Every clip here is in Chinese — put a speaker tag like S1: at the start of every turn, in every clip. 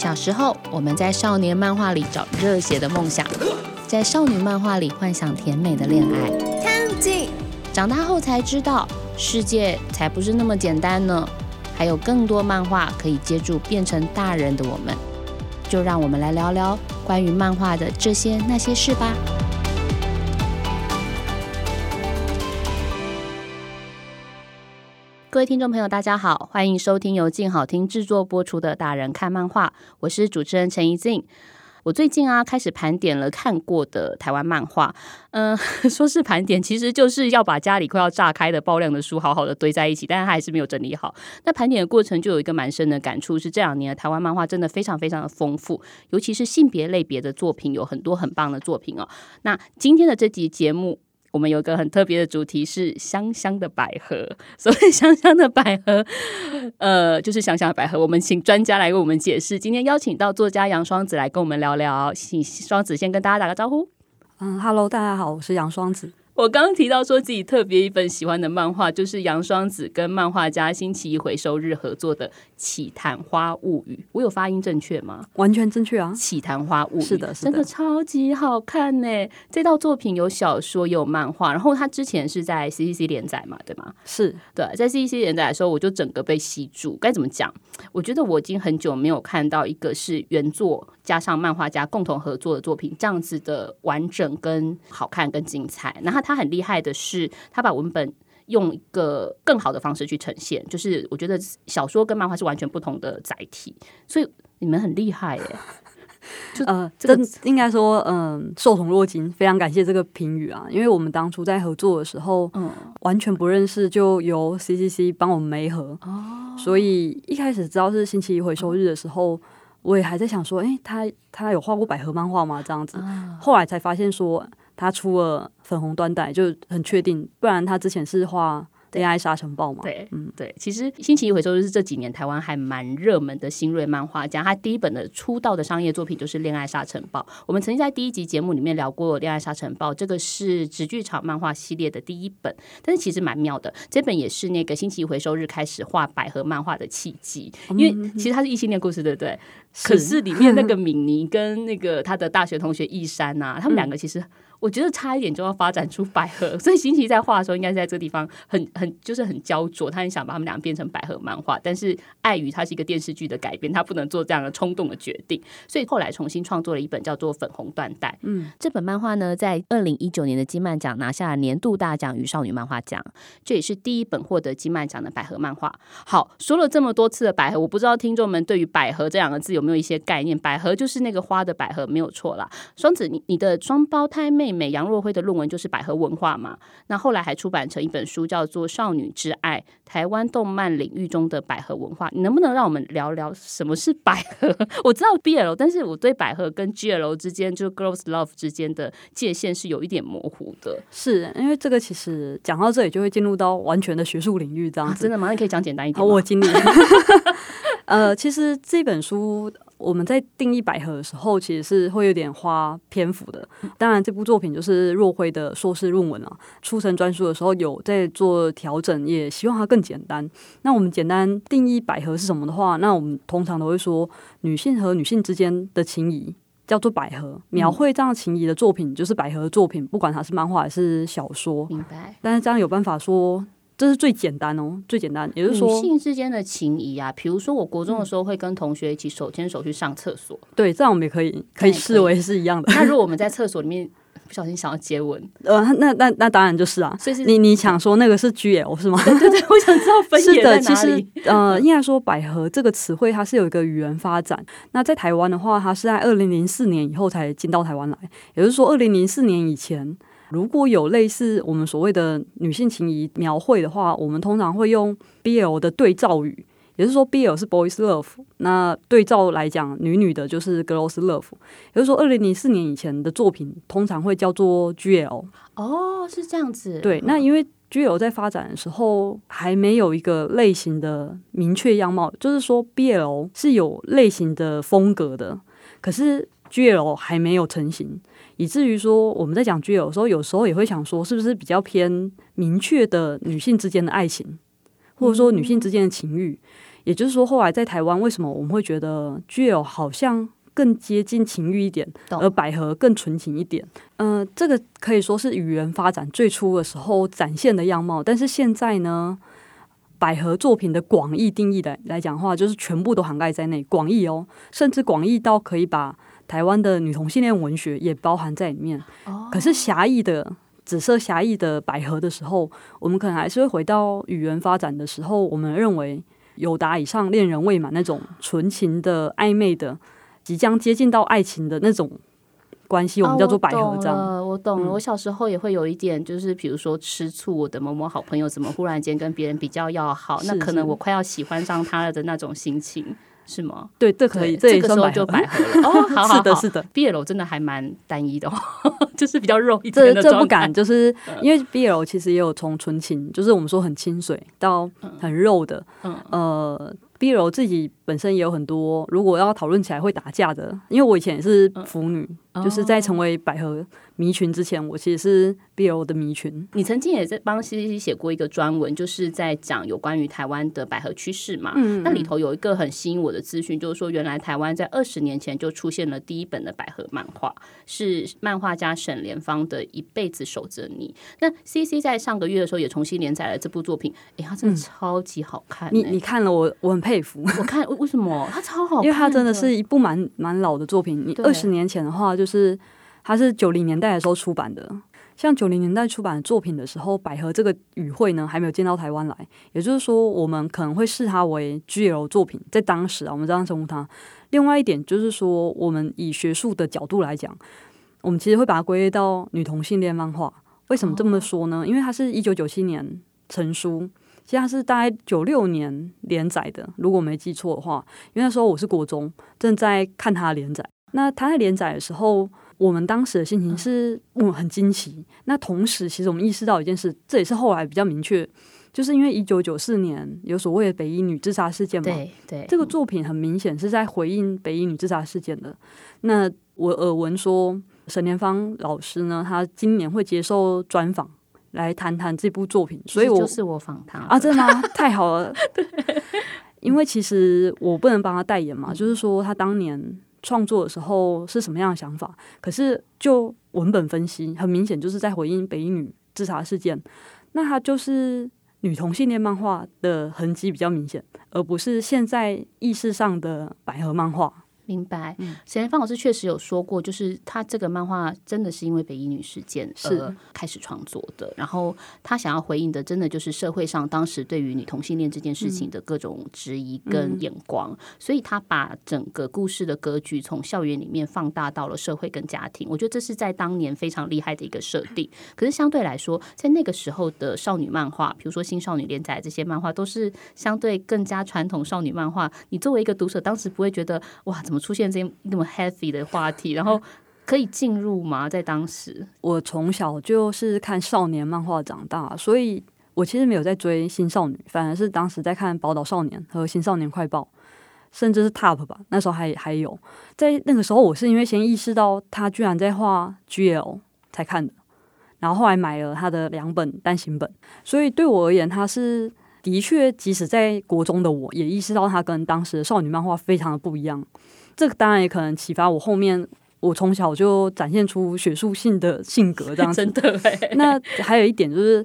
S1: 小时候，我们在少年漫画里找热血的梦想，在少女漫画里幻想甜美的恋爱。
S2: 看景，
S1: 长大后才知道，世界才不是那么简单呢，还有更多漫画可以接住变成大人的我们。就让我们来聊聊关于漫画的这些那些事吧。各位听众朋友，大家好，欢迎收听由静好听制作播出的《大人看漫画》，我是主持人陈怡静。我最近啊，开始盘点了看过的台湾漫画。嗯，说是盘点，其实就是要把家里快要炸开的爆量的书好好的堆在一起，但是它还是没有整理好。那盘点的过程就有一个蛮深的感触，是这两年的台湾漫画真的非常非常的丰富，尤其是性别类别的作品有很多很棒的作品哦。那今天的这集节目。我们有一个很特别的主题是香香的百合，所谓香香的百合，呃，就是香香的百合。我们请专家来为我们解释。今天邀请到作家杨双子来跟我们聊聊，请双子先跟大家打个招呼。
S3: 嗯，Hello，大家好，我是杨双子。
S1: 我刚刚提到说自己特别一本喜欢的漫画，就是杨双子跟漫画家星期一回收日合作的《起昙花物语》。我有发音正确吗？
S3: 完全正确啊，《
S1: 起昙花物语》
S3: 是的，
S1: 真的超级好看呢。这套作品有小说也有漫画，然后它之前是在 CCC 连载嘛，对吗？
S3: 是
S1: 对，在 CCC 连载的时候，我就整个被吸住。该怎么讲？我觉得我已经很久没有看到一个是原作加上漫画家共同合作的作品，这样子的完整跟好看跟精彩。然后他很厉害的是，他把文本用一个更好的方式去呈现，就是我觉得小说跟漫画是完全不同的载体，所以你们很厉害耶。
S3: 就呃，这应该说，嗯，受宠若惊，非常感谢这个评语啊，因为我们当初在合作的时候，嗯，完全不认识，就由 CCC 帮我们媒合，哦，所以一开始知道是星期一回收日的时候，我也还在想说，哎，他他有画过百合漫画吗？这样子，后来才发现说他出了粉红缎带，就很确定，不然他之前是画。AI 沙尘暴嘛？
S1: 对，嗯，对。其实星期一回收是这几年台湾还蛮热门的新锐漫画家。他第一本的出道的商业作品就是《恋爱沙尘暴》。我们曾经在第一集节目里面聊过《恋爱沙尘暴》，这个是直剧场漫画系列的第一本。但是其实蛮妙的，这本也是那个星期一回收日开始画百合漫画的契机。因为其实它是异性恋故事，对不对？可是里面那个 敏妮跟那个他的大学同学易山啊，他们两个其实。我觉得差一点就要发展出百合，所以星奇在画的时候，应该是在这个地方很很就是很焦灼，他很想把他们俩变成百合漫画，但是碍于它是一个电视剧的改编，他不能做这样的冲动的决定，所以后来重新创作了一本叫做《粉红缎带》。嗯，这本漫画呢，在二零一九年的金漫奖拿下了年度大奖与少女漫画奖，这也是第一本获得金漫奖的百合漫画。好，说了这么多次的百合，我不知道听众们对于百合这两个字有没有一些概念？百合就是那个花的百合，没有错啦。双子，你你的双胞胎妹。美杨若辉的论文就是百合文化嘛，那后来还出版成一本书，叫做《少女之爱：台湾动漫领域中的百合文化》。你能不能让我们聊聊什么是百合？我知道 BL，但是我对百合跟 GL 之间，就是 Girls Love 之间的界限是有一点模糊的。
S3: 是因为这个其实讲到这里就会进入到完全的学术领域这样子，
S1: 真的吗？你可以讲简单一点。
S3: 我尽力。呃，其实这本书。我们在定义百合的时候，其实是会有点花篇幅的。当然，这部作品就是若辉的硕士论文啊，出成专书的时候有在做调整，也希望它更简单。那我们简单定义百合是什么的话，那我们通常都会说，女性和女性之间的情谊叫做百合，描绘这样情谊的作品就是百合的作品，不管它是漫画还是小说。
S1: 明白。
S3: 但是这样有办法说。这是最简单哦，最简单，也就是说，
S1: 女性之间的情谊啊，比如说我国中的时候会跟同学一起手牵手去上厕所，
S3: 对，这样我们也可以可以视为是一样的。
S1: 那如果我们在厕所里面不小心想要接吻，
S3: 呃，那那那当然就是啊，所以你你想说那个是 G L 是吗？
S1: 对对，我想知道分野在哪里。
S3: 呃，应该说百合这个词汇它是有一个语言发展。那在台湾的话，它是在二零零四年以后才进到台湾来，也就是说二零零四年以前。如果有类似我们所谓的女性情谊描绘的话，我们通常会用 BL 的对照语，也就是说 BL 是 boys love，那对照来讲，女女的就是 girls love。也就是说，二零零四年以前的作品通常会叫做 GL。
S1: 哦，是这样子。
S3: 对，那因为 GL 在发展的时候还没有一个类型的明确样貌，就是说 BL 是有类型的风格的，可是 GL 还没有成型。以至于说，我们在讲 GL 的时候，有时候也会想说，是不是比较偏明确的女性之间的爱情，或者说女性之间的情欲？也也就是说，后来在台湾，为什么我们会觉得 GL 好像更接近情欲一点，而百合更纯情一点？呃，这个可以说是语言发展最初的时候展现的样貌，但是现在呢？百合作品的广义定义来来讲的话，就是全部都涵盖在内，广义哦，甚至广义到可以把台湾的女同性恋文学也包含在里面。
S1: 哦
S3: 可是狭义的紫色狭义的百合的时候，我们可能还是会回到语言发展的时候，我们认为有达以上恋人未满那种纯情的暧昧的，即将接近到爱情的那种关系，我们叫做百合这样。
S1: 啊我懂了，我懂了。
S3: 嗯
S1: 我小时候也会有一点，就是比如说吃醋，我的某某好朋友怎么忽然间跟别人比较要好，那
S3: 是
S1: 可能我快要喜欢上他了的那种心情，是吗？
S3: 对，这可以，
S1: 这个时候就
S3: 算百合。
S1: 了。哦，好好
S3: 是的，是的。
S1: BL 真的还蛮单一的哦，就是比较肉一点
S3: 这这不敢，就是因为 BL 其实也有从纯情，就是我们说很清水到很肉的，
S1: 嗯
S3: 呃，BL 自己本身也有很多，如果要讨论起来会打架的，因为我以前也是腐女，就是在成为百合迷群之前，我其实是 BL 的迷群。
S1: 你曾经也在帮 C C 写过一个专文，就是在讲有关于台湾的百合趋势嘛。
S3: 嗯
S1: 那里头有一个很吸引我的资讯，就是说原来台湾在二十年前就出现了第一本的百合漫画，是漫画家沈莲芳的《一辈子守着你》。那 C C 在上个月的时候也重新连载了这部作品，哎呀真的超级好看、
S3: 嗯你你看了我，我很佩服，
S1: 我看为为什么他超好？
S3: 因为他真的是一部蛮蛮老的作品。你二十年前的话，就是它是九零年代的时候出版的。像九零年代出版的作品的时候，百合这个语汇呢还没有见到台湾来，也就是说，我们可能会视它为 GL 作品，在当时啊，我们这样称呼它。另外一点就是说，我们以学术的角度来讲，我们其实会把它归类到女同性恋漫画。为什么这么说呢？因为它是一九九七年成书，其实它是大概九六年连载的，如果没记错的话。因为那时候我是国中，正在看它连载。那它在连载的时候，我们当时的心情是，嗯，很惊奇。那同时，其实我们意识到一件事，这也是后来比较明确，就是因为一九九四年有所谓的北一女自杀事件嘛，
S1: 对对
S3: 这个作品很明显是在回应北一女自杀事件的。那我耳闻说，沈莲芳老师呢，他今年会接受专访来谈谈这部作品，所以我
S1: 就是我访谈
S3: 啊，真的吗？太好了。因为其实我不能帮他代言嘛，就是说他当年创作的时候是什么样的想法。可是就文本分析，很明显就是在回应北一女自杀事件。那他就是女同性恋漫画的痕迹比较明显，而不是现在意识上的百合漫画。
S1: 明白，
S3: 嗯。
S1: 沈莲芳老师确实有说过，就是他这个漫画真的是因为北一女事件
S3: 是
S1: 而开始创作的，然后他想要回应的，真的就是社会上当时对于女同性恋这件事情的各种质疑跟眼光，所以他把整个故事的格局从校园里面放大到了社会跟家庭，我觉得这是在当年非常厉害的一个设定。可是相对来说，在那个时候的少女漫画，比如说新少女连载这些漫画，都是相对更加传统少女漫画。你作为一个读者，当时不会觉得哇，怎么出现这那么 heavy 的话题，然后可以进入吗？在当时，
S3: 我从小就是看少年漫画长大，所以我其实没有在追新少女，反而是当时在看《宝岛少年》和《新少年快报》，甚至是 Top 吧，那时候还还有。在那个时候，我是因为先意识到他居然在画 GL 才看的，然后后来买了他的两本单行本，所以对我而言，他是的确，即使在国中的我也意识到他跟当时的少女漫画非常的不一样。这个当然也可能启发我后面。我从小就展现出学术性的性格，这样子。
S1: 真的哎，
S3: 那还有一点就是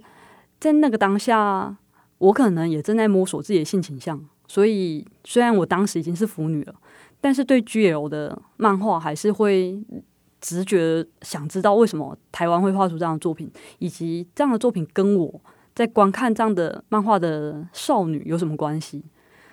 S3: 在那个当下，我可能也正在摸索自己的性倾向，所以虽然我当时已经是腐女了，但是对 GL 的漫画还是会直觉想知道为什么台湾会画出这样的作品，以及这样的作品跟我在观看这样的漫画的少女有什么关系？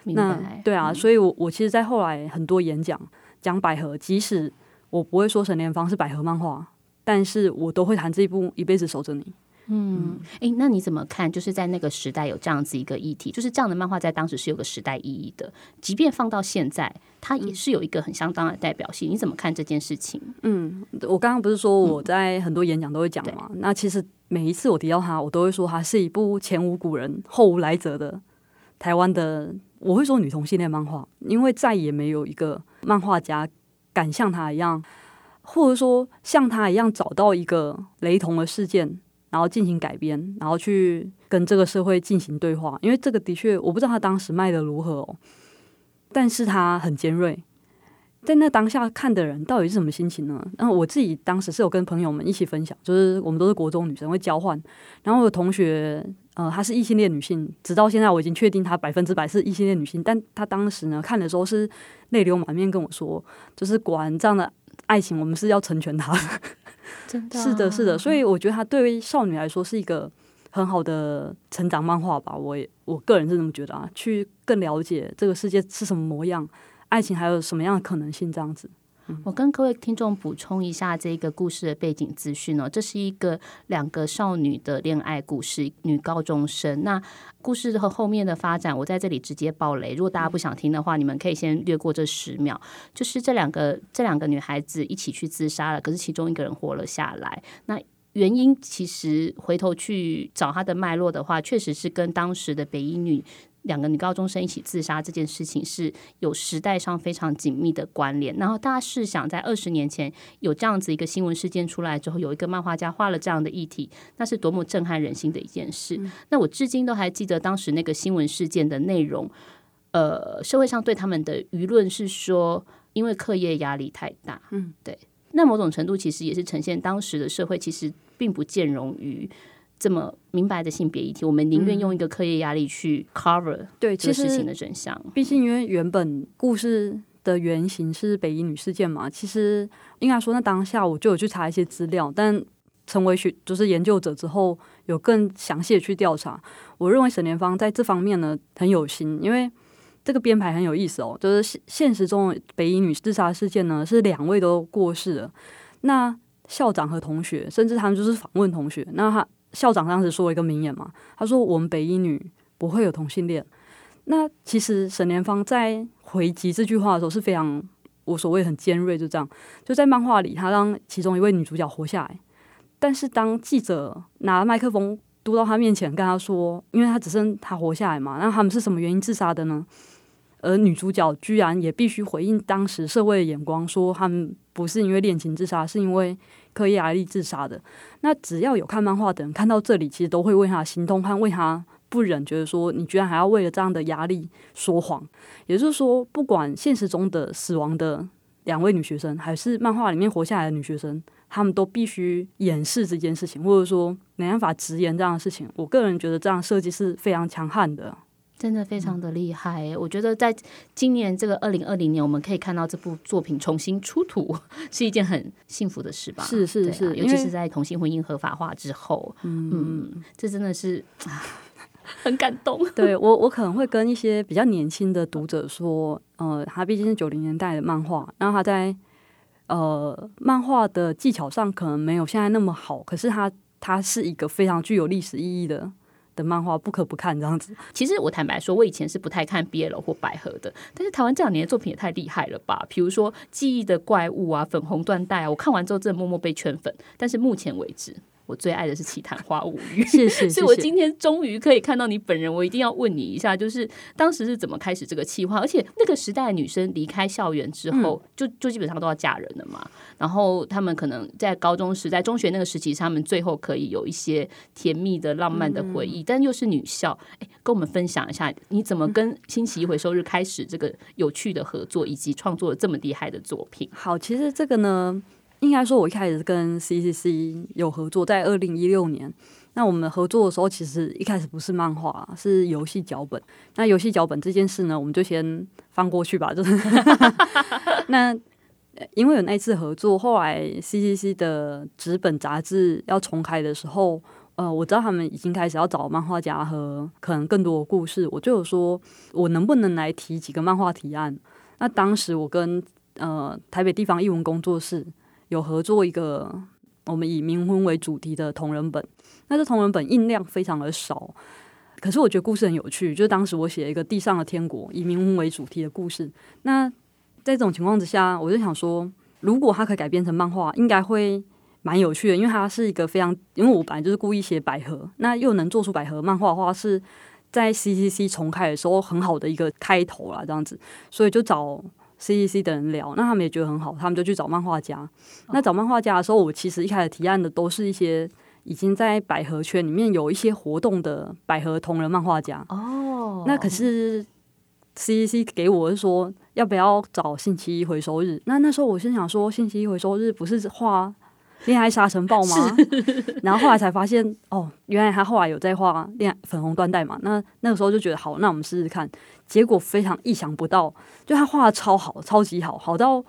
S3: 那
S1: 明白，
S3: 对啊，
S1: 嗯
S3: 所以我我其实，在后来很多演讲讲百合，即使我不会说沈莲芳是百合漫画，但是我都会谈这一部《一辈子守着你》。
S1: 嗯，诶，那你怎么看？就是在那个时代有这样子一个议题，就是这样的漫画在当时是有个时代意义的，即便放到现在，它也是有一个很相当的代表性。你怎么看这件事情？
S3: 嗯，我刚刚不是说我在很多演讲都会讲嘛？那其实每一次我提到它，我都会说它是一部前无古人后无来者的台湾的，我会说女同性恋漫画，因为再也没有一个漫画家敢像他一样，或者说像他一样找到一个雷同的事件，然后进行改编，然后去跟这个社会进行对话。因为这个的确，我不知道他当时卖的如何哦。但是它很尖锐。在那当下看的人到底是什么心情呢？然后我自己当时是有跟朋友们一起分享，就是我们都是国中女生会交换，然后有同学呃她是异性恋女性，直到现在我已经确定她百分之百是异性恋女性，但她当时呢看的时候是泪流满面跟我说，就是果然这样的爱情我们是要成全她 的，
S1: 真的
S3: 是的，是的，所以我觉得她对于少女来说是一个很好的成长漫画吧，我也我个人是这么觉得啊，去更了解这个世界是什么模样。爱情还有什么样的可能性？这样子，
S1: 我跟各位听众补充一下这个故事的背景资讯哦。这是一个两个少女的恋爱故事，女高中生。那故事和后面的发展，我在这里直接爆雷。如果大家不想听的话，你们可以先略过这十秒。就是这两个这两个女孩子一起去自杀了，可是其中一个人活了下来。那原因其实回头去找她的脉络的话，确实是跟当时的北医女。两个女高中生一起自杀这件事情是有时代上非常紧密的关联。然后大家试想，在二十年前有这样子一个新闻事件出来之后，有一个漫画家画了这样的议题，那是多么震撼人心的一件事。那我至今都还记得当时那个新闻事件的内容。呃，社会上对他们的舆论是说，因为课业压力太大。嗯，对。那某种程度其实也是呈现当时的社会其实并不兼容于。这么明白的性别议题，我们宁愿用一个课业压力去 cover
S3: 对
S1: 这个事情的真相。
S3: 毕竟，因为原本故事的原型是北医女事件嘛，其实应该说，那当下我就有去查一些资料，但成为学就是研究者之后，有更详细的去调查。我认为沈莲芳在这方面呢很有心，因为这个编排很有意思哦。就是现现实中北医女自杀事件呢，是两位都过世了，那校长和同学，甚至他们就是访问同学，那他。校长当时说了一个名言嘛，他说：“我们北一女不会有同性恋。”那其实沈莲芳在回击这句话的时候是非常无所谓、很尖锐，就这样。就在漫画里，他让其中一位女主角活下来，但是当记者拿麦克风嘟到他面前，跟他说：“因为他只剩他活下来嘛，那他们是什么原因自杀的呢？”而女主角居然也必须回应当时社会的眼光，说他们不是因为恋情自杀，是因为刻意压力自杀的。那只要有看漫画的人看到这里，其实都会为他心痛，和为他不忍，觉得说你居然还要为了这样的压力说谎。也就是说，不管现实中的死亡的两位女学生，还是漫画里面活下来的女学生，他们都必须掩饰这件事情，或者说没办法直言这样的事情。我个人觉得这样设计是非常强悍的。
S1: 真的非常的厉害，我觉得在今年这个二零二零年，我们可以看到这部作品重新出土，是一件很幸福的事吧？
S3: 是是是，
S1: 尤其是在同性婚姻合法化之后，嗯，这真的是 很感动。
S3: 对我，我可能会跟一些比较年轻的读者说，呃，他毕竟是九零年代的漫画，然后他在呃漫画的技巧上可能没有现在那么好，可是他他是一个非常具有历史意义的。的漫画不可不看这样子。
S1: 其实我坦白说，我以前是不太看 BL 或百合的。但是台湾这两年的作品也太厉害了吧？比如说《记忆的怪物》啊，《粉红缎带》啊，我看完之后真的默默被圈粉。但是目前为止。我最爱的是《奇谈花物语》，
S3: 谢谢。
S1: 所以我今天终于可以看到你本人，我一定要问你一下，就是当时是怎么开始这个计划？而且那个时代女生离开校园之后，就就基本上都要嫁人了嘛。然后他们可能在高中时代、中学那个时期，他们最后可以有一些甜蜜的、浪漫的回忆，但又是女校。哎，跟我们分享一下，你怎么跟星期一回收日开始这个有趣的合作，以及创作了这么厉害的作品？
S3: 好，其实这个呢。应该说，我一开始跟 CCC 有合作，在二零一六年。那我们合作的时候，其实一开始不是漫画，是游戏脚本。那游戏脚本这件事呢，我们就先放过去吧。就是 那因为有那一次合作，后来 CCC 的纸本杂志要重开的时候，呃，我知道他们已经开始要找漫画家和可能更多的故事，我就有说，我能不能来提几个漫画提案？那当时我跟呃台北地方译文工作室。有合作一个我们以冥婚为主题的同人本，那这同人本印量非常的少，可是我觉得故事很有趣。就是当时我写一个地上的天国，以冥婚为主题的故事。那在这种情况之下，我就想说，如果它可以改编成漫画，应该会蛮有趣的。因为它是一个非常，因为我本来就是故意写百合，那又能做出百合漫画的话，是在 CCC 重开的时候很好的一个开头啦，这样子，所以就找。C C C 的人聊，那他们也觉得很好，他们就去找漫画家。那找漫画家的时候，我其实一开始提案的都是一些已经在百合圈里面有一些活动的百合同人漫画家。哦，那可是 CEC 给我是说要不要找星期一回收日。那那时候我心想说，星期一回收日不是画恋爱沙尘暴吗？然后后来才发现，哦，原来他后来有在画恋爱粉红缎带嘛。那那个时候就觉得好，那我们试试看。结果非常意想不到，就他画的超好，超级好，好到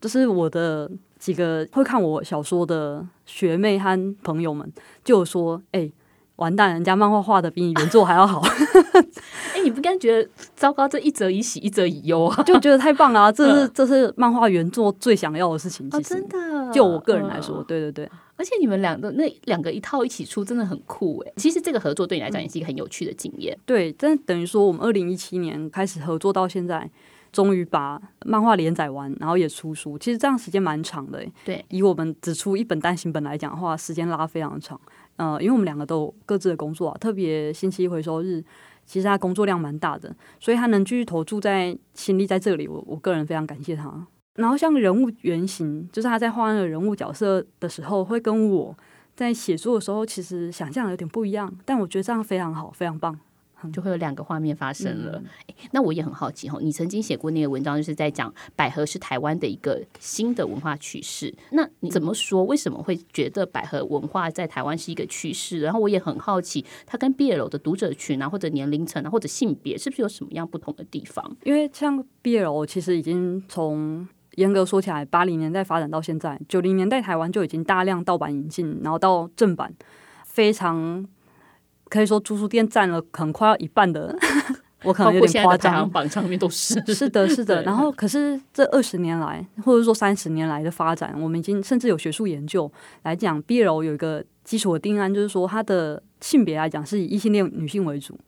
S3: 就是我的几个会看我小说的学妹和朋友们就说：“哎、完蛋，人家漫画画的比你原作还要好。”
S1: 哎、你不该觉得糟糕？这一则以喜，一则以忧啊！
S3: 就觉得太棒了、啊，这是 这是漫画原作最想要的事情。
S1: 哦，
S3: 其实，
S1: 真的，
S3: 就我个人来说，
S1: 嗯
S3: 对对对，
S1: 而且你们两个那两个一套一起出，真的很酷哎。其实这个合作对你来讲也是一个很有趣的经验。
S3: 对，但等于说我们二零一七年开始合作到现在，终于把漫画连载完，然后也出书。其实这样时间蛮长的、欸，
S1: 对，
S3: 以我们只出一本单行本来讲的话，时间拉非常长。呃，因为我们两个都有各自的工作啊，特别星期一回收日，其实他工作量蛮大的，所以他能继续投注在心力在这里，我我个人非常感谢他。然后像人物原型，就是他在画那个人物角色的时候，会跟我在写作的时候，其实想象有点不一样，但我觉得这样非常好，非常棒。
S1: 就会有两个画面发生了。
S3: 嗯
S1: 那我也很好奇哈，你曾经写过那个文章，就是在讲百合是台湾的一个新的文化趋势。那你怎么说？为什么会觉得百合文化在台湾是一个趋势？然后我也很好奇，它跟 BL 的读者群啊，或者年龄层啊，或者性别，是不是有什么样不同的地方？
S3: 因为像 BL 其实已经从严格说起来，八零年代发展到现在，九零年代台湾就已经大量盗版引进，然后到正版，非常可以说租书店占了可能快要一半的，我可能有点夸张
S1: 行。榜上面都是。
S3: 是的，是的。然后，可是这二十年来，或者说三十年来的发展，我们已经甚至有学术研究来讲，BL 有一个基础的定案，就是说它的性别来讲是以异性恋女性为主。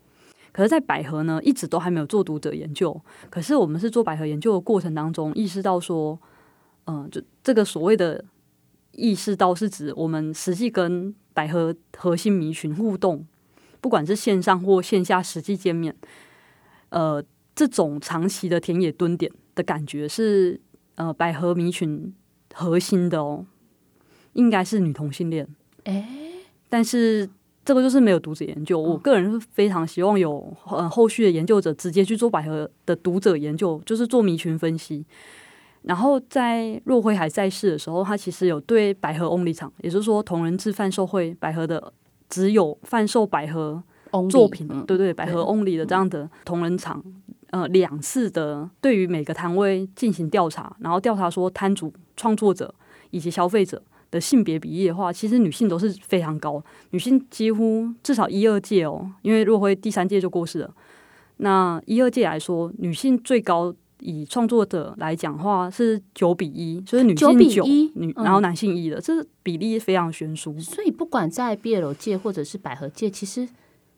S3: 可是，在百合呢，一直都还没有做读者研究。可是，我们是做百合研究的过程当中，意识到说，嗯、就这个所谓的意识到，是指我们实际跟百合核心迷群互动，不管是线上或线下实际见面，呃，这种长期的田野蹲点的感觉是呃百合迷群核心的哦，应该是女同性恋。
S1: 哎，
S3: 但是这个就是没有读者研究。我个人是非常希望有呃后续的研究者直接去做百合的读者研究，就是做迷群分析。然后在若辉还在世的时候，他其实有对百合 only 场，也就是说同人志贩售会百合的只有贩售百合
S1: Only，
S3: 作品，
S1: 嗯
S3: 对对，百合 only 的这样的同人场，呃，两次的对于每个摊位进行调查，然后调查说摊主、创作者以及消费者的性别比例的话，其实女性都是非常高，女性几乎至少一二届哦，因为若辉第三届就过世了，那一二届来说，女性最高。以创作者来讲话是九比一，所以女
S1: 9比
S3: 性九
S1: 1，
S3: 女，
S1: 嗯
S3: 然后男性一的，这比例非常悬殊。
S1: 所以不管在 BL 界或者是百合界，其实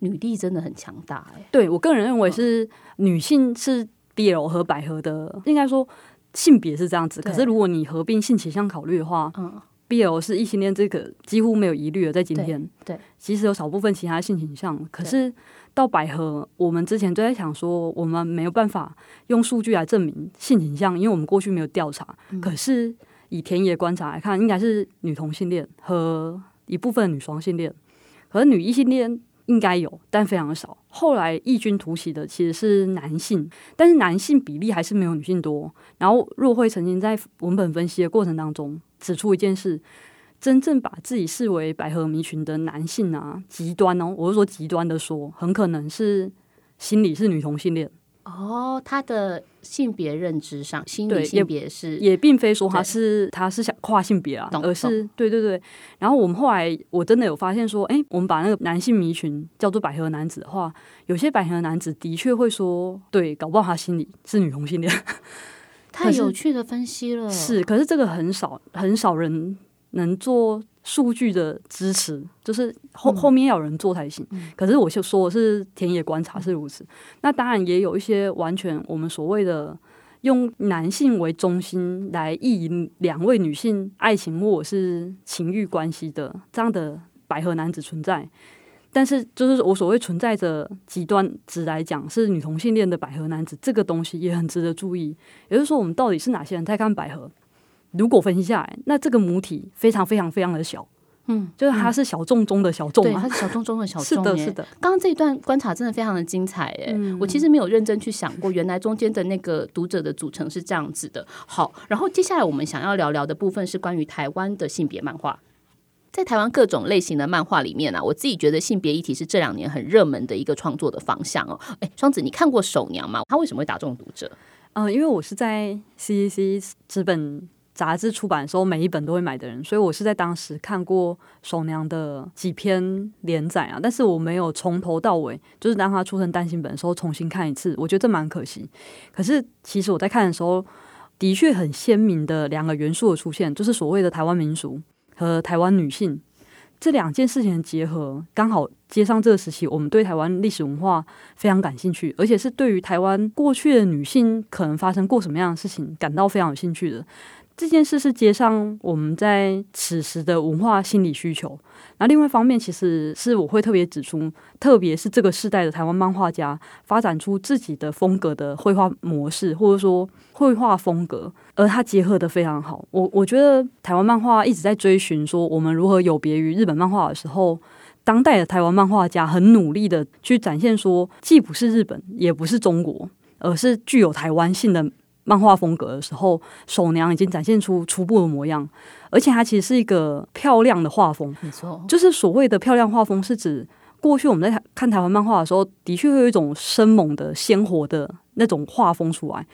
S1: 女力真的很强大哎。
S3: 对我个人认为是女性是 BL 和百合的，应该说性别是这样子。可是如果你合并性倾向考虑的话
S1: 嗯，
S3: ，BL 是异性恋这个几乎没有疑虑了，在今天。
S1: 对对
S3: 即使有少部分其他性倾向，可是到百合，我们之前就在想说，我们没有办法用数据来证明性倾向，因为我们过去没有调查。
S1: 嗯
S3: 可是以田野观察来看，应该是女同性恋和一部分女双性恋，可是女异性恋应该有，但非常少。后来异军突起的其实是男性，但是男性比例还是没有女性多。然后若慧曾经在文本分析的过程当中指出一件事：真正把自己视为百合迷群的男性啊，极端哦，我是说极端的说，很可能是心理是女同性恋，
S1: 哦，他的性别认知上，心理性别是
S3: 也并非说他是他是想跨性别啊，而是对对对。然后我们后来我真的有发现说，哎，我们把那个男性迷群叫做百合男子的话，有些百合男子的确会说，对，搞不好他心里是女同性恋。
S1: 太有趣的分析了。
S3: 是，可是这个很少很少人能做数据的支持，就是后
S1: 嗯
S3: 后面要有人做才行。可是我就说的是田野观察是如此，那当然也有一些完全我们所谓的用男性为中心来意淫两位女性爱情或者是情欲关系的这样的百合男子存在。但是，就是我所谓存在着极端值来讲，是女同性恋的百合男子，这个东西也很值得注意。也就是说，我们到底是哪些人在看百合？如果分析下来，那这个母体非常非常非常的小，嗯，就是他是小众中的小众，
S1: 对，他是小众中的小众。
S3: 是的，是的。
S1: 刚刚这一段观察真的非常的精彩，哎，我其实没有认真去想过，原来中间的那个读者的组成是这样子的。好，然后接下来我们想要聊聊的部分是关于台湾的性别漫画。在台湾各种类型的漫画里面啊，我自己觉得性别议题是这两年很热门的一个创作的方向哦。哎，双子，你看过《手娘》吗？他为什么会打中读者？
S3: 嗯，因为我是在 C C C 纸本。杂志出版的时候，每一本都会买的人，所以我是在当时看过手娘的几篇连载啊，但是我没有从头到尾，就是当他出成单行本的时候重新看一次，我觉得这蛮可惜。可是其实我在看的时候，的确很鲜明的两个元素的出现，就是所谓的台湾民俗和台湾女性这两件事情的结合，刚好接上这个时期，我们对台湾历史文化非常感兴趣，而且是对于台湾过去的女性可能发生过什么样的事情感到非常有兴趣的。这件事是接上我们在此时的文化心理需求。那另外一方面，其实是我会特别指出，特别是这个时代的台湾漫画家发展出自己的风格的绘画模式，或者说绘画风格，而它结合的非常好。我我觉得台湾漫画一直在追寻说，我们如何有别于日本漫画的时候，当代的台湾漫画家很努力的去展现说，既不是日本，也不是中国，而是具有台湾性的。漫画风格的时候，手娘已经展现出初步的模样，而且它其实是一个漂亮的画风。
S1: 没错，
S3: 就是所谓的漂亮画风，是指过去我们在看台湾漫画的时候，的确会有一种生猛的、鲜活的那种画风出来。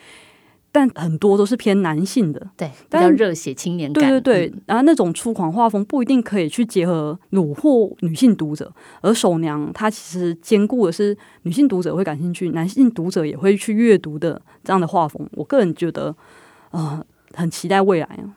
S3: 但很多都是偏男性的，
S1: 对，比较热血青年
S3: 感。对对对，然后那种粗狂画风不一定可以去结合虏获女性读者，而手娘她其实兼顾的是女性读者会感兴趣，男性读者也会去阅读的这样的画风。我个人觉得，呃，很期待未来啊。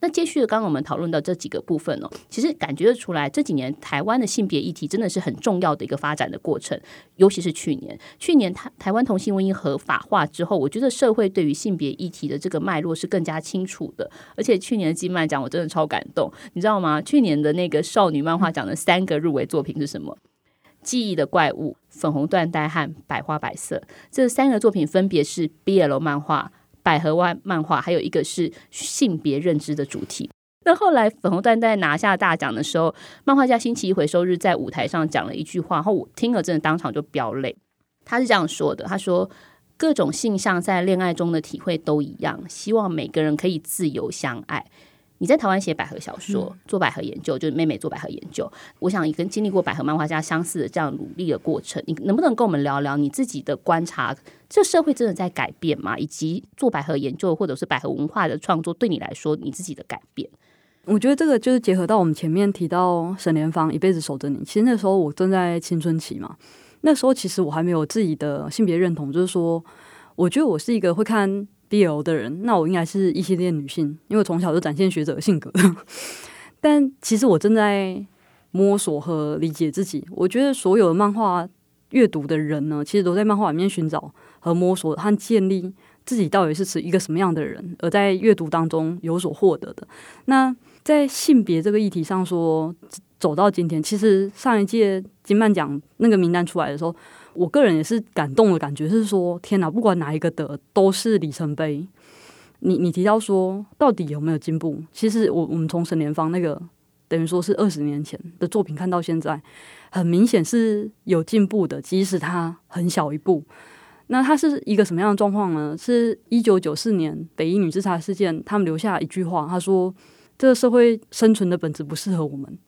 S1: 那接续的，刚刚我们讨论到这几个部分哦，其实感觉得出来，这几年台湾的性别议题真的是很重要的一个发展的过程，尤其是去年，去年台台湾同性婚姻合法化之后，我觉得社会对于性别议题的这个脉络是更加清楚的。而且去年的金漫奖，我真的超感动，你知道吗？去年的那个少女漫画奖的三个入围作品是什么？记忆的怪物、粉红缎带和百花百色，这三个作品分别是 BL 漫画。百合湾漫画，还有一个是性别认知的主题。那后来粉红缎带拿下大奖的时候，漫画家星期一回收日在舞台上讲了一句话，然后我听了真的当场就飙泪。他是这样说的：“他说，各种性向在恋爱中的体会都一样，希望每个人可以自由相爱。”你在台湾写百合小说，做百合研究，就是妹妹做百合研究。我想也跟经历过百合漫画家相似的这样努力的过程，你能不能跟我们聊聊你自己的观察？这社会真的在改变吗？以及做百合研究或者是百合文化的创作，对你来说，你自己的改变？
S3: 我觉得这个就是结合到我们前面提到沈莲芳一辈子守着你。其实那时候我正在青春期嘛，那时候其实我还没有自己的性别认同，就是说，我觉得我是一个会看。BL 的人，那我应该是一系列女性，因为从小就展现学者的性格。但其实我正在摸索和理解自己。我觉得所有的漫画阅读的人呢，其实都在漫画里面寻找和摸索和建立自己到底是是一个什么样的人，而在阅读当中有所获得的。那在性别这个议题上说，走到今天，其实上一届金漫奖那个名单出来的时候。我个人也是感动的感觉，是说天哪，不管哪一个得都是里程碑。你你提到说到底有没有进步？其实我我们从沈莲芳那个等于说是二十年前的作品看到现在，很明显是有进步的，即使它很小一步。那它是一个什么样的状况呢？是一九九四年北一女自杀事件，他们留下一句话，他说：“这个社会生存的本质不适合我们。”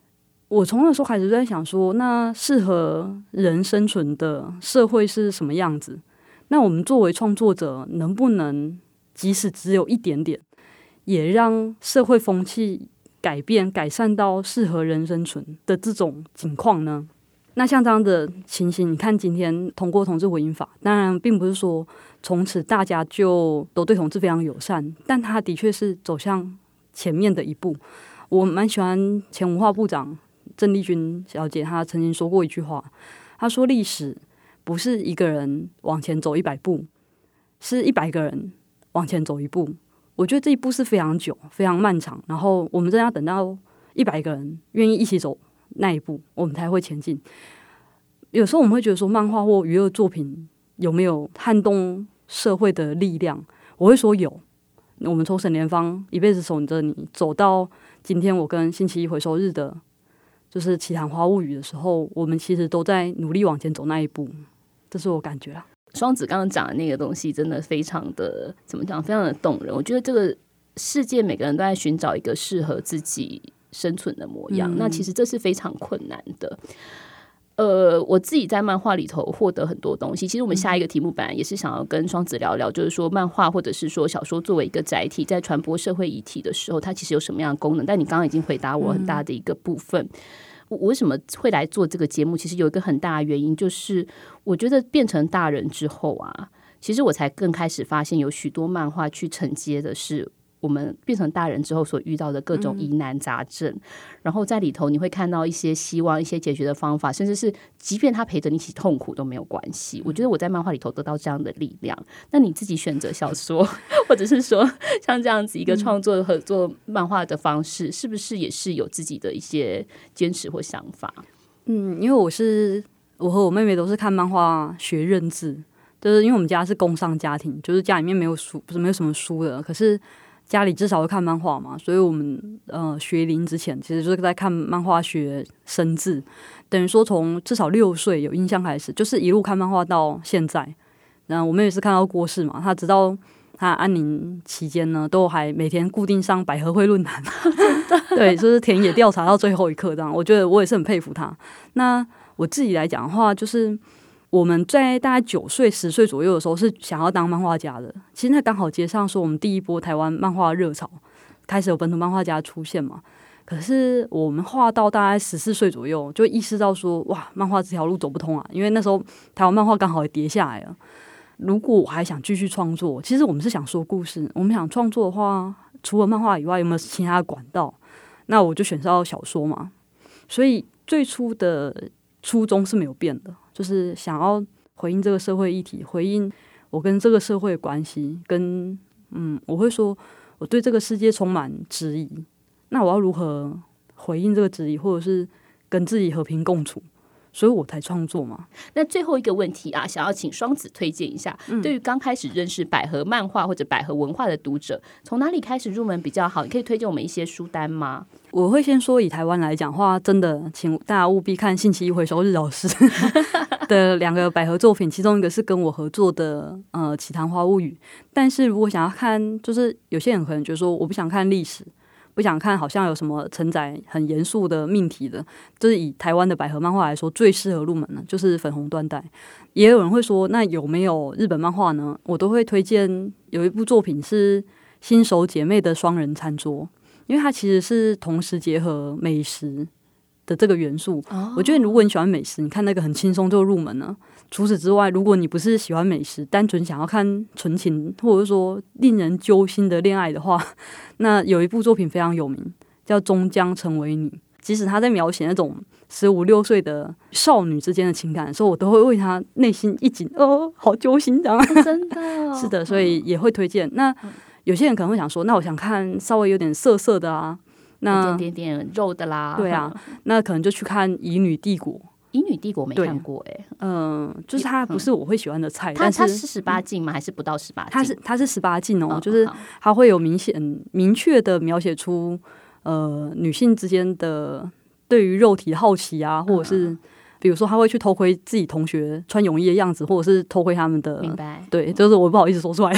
S3: 我从那时候开始就在想说，那适合人生存的社会是什么样子？那我们作为创作者，能不能即使只有一点点，也让社会风气改变、改善到适合人生存的这种情况呢？那像这样的情形，你看今天通过同志婚姻法，当然并不是说从此大家就都对同志非常友善，但他的确是走向前面的一步。我蛮喜欢前文化部长。郑丽君小姐她曾经说过一句话，她说：“历史不是一个人往前走一百步，是一百个人往前走一步。”我觉得这一步是非常久、非常漫长，然后我们真的要等到一百个人愿意一起走那一步，我们才会前进。有时候我们会觉得说，漫画或娱乐作品有没有撼动社会的力量？我会说有。我们从沈莲芳一辈子守着你，走到今天，我跟星期一回收日的。就是《奇谈花物语》的时候，我们其实都在努力往前走那一步，这是我感觉啊。
S1: 双子刚刚讲的那个东西，真的非常的怎么讲，非常的动人。我觉得这个世界每个人都在寻找一个适合自己生存的模样，那其实这是非常困难的。呃，我自己在漫画里头获得很多东西。其实我们下一个题目本来也是想要跟双子聊聊，就是说漫画或者是说小说作为一个载体，在传播社会议题的时候，它其实有什么样的功能？但你刚刚已经回答我很大的一个部分。我为什么会来做这个节目？其实有一个很大的原因，就是我觉得变成大人之后啊，其实我才更开始发现，有许多漫画去承接的是。我们变成大人之后所遇到的各种疑难杂症，然后在里头你会看到一些希望、一些解决的方法，甚至是即便他陪着你一起痛苦都没有关系。我觉得我在漫画里头得到这样的力量。那你自己选择小说，或者是说像这样子一个创作合作漫画的方式，是不是也是有自己的一些坚持或想法？
S3: 嗯，因为我是我和我妹妹都是看漫画学认字，就是因为我们家是工商家庭，就是家里面没有书，不是没有什么书的，可是。家里至少会看漫画嘛，所以我们呃学龄之前其实就是在看漫画学生字，等于说从至少六岁有印象开始，就是一路看漫画到现在。然后我们也是看到过世嘛，他直到他安宁期间呢，都还每天固定上百合会论坛，对，就是田野调查到最后一刻这样。我觉得我也是很佩服他。那我自己来讲的话，就是。我们在大概九岁、十岁左右的时候，是想要当漫画家的。其实那刚好接上说，我们第一波台湾漫画热潮开始有本土漫画家出现嘛。可是我们画到大概十四岁左右，就意识到说，哇，漫画这条路走不通啊！因为那时候台湾漫画刚好也跌下来了。如果我还想继续创作，其实我们是想说故事。我们想创作的话，除了漫画以外，有没有其他的管道？那我就选到小说嘛。所以最初的初衷是没有变的。就是想要回应这个社会议题，回应我跟这个社会关系，跟嗯，我会说我对这个世界充满质疑，那我要如何回应这个质疑，或者是跟自己和平共处？所以我才创作嘛。
S1: 那最后一个问题啊，想要请双子推荐一下，对于刚开始认识百合漫画或者百合文化的读者，从哪里开始入门比较好？你可以推荐我们一些书单吗？
S3: 我会先说以台湾来讲话，真的，请大家务必看《星期一回收日》老师 的两个百合作品，其中一个是跟我合作的呃《奇谈花物语》。但是如果想要看，就是有些人可能觉得说，我不想看历史。不想看，好像有什么承载很严肃的命题的，就是以台湾的百合漫画来说，最适合入门的，就是粉红缎带。也有人会说，那有没有日本漫画呢？我都会推荐有一部作品是《新手姐妹的双人餐桌》，因为它其实是同时结合美食的这个元素。我觉得如果你喜欢美食，你看那个很轻松就入门了。除此之外，如果你不是喜欢美食，单纯想要看纯情或者说令人揪心的恋爱的话，那有一部作品非常有名，叫《终将成为你》。即使他在描写那种十五六岁的少女之间的情感的时候，我都会为他内心一紧，哦，好揪心，这样
S1: 真的
S3: 是的，所以也会推荐。那有些人可能会想说，那我想看稍微有点涩涩的啊，那
S1: 点点点肉的啦，
S3: 对啊，那可能就去看《乙女帝国》。
S1: 乙女帝国没看过哎，
S3: 嗯，就是它不是我会喜欢的菜。
S1: 它它是十八禁吗？还是不到十八禁？
S3: 它是它是十八禁哦，就是它会有明显明确的描写出呃女性之间的对于肉体好奇啊，或者是比如说他会去偷窥自己同学穿泳衣的样子，或者是偷窥他们的。
S1: 明白。
S3: 对，就是我不好意思说出来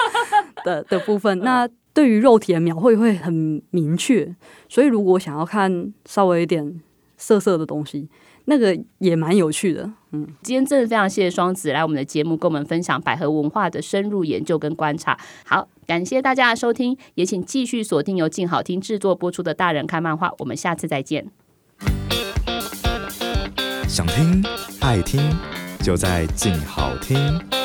S3: 的的部分。那对于肉体的描绘会很明确，所以如果想要看稍微一点色色的东西。那个也蛮有趣的，嗯，
S1: 今天真的非常谢谢双子来我们的节目，跟我们分享百合文化的深入研究跟观察。好，感谢大家的收听，也请继续锁定由静好听制作播出的《大人看漫画》，我们下次再见。
S2: 想听爱听，就在静好听。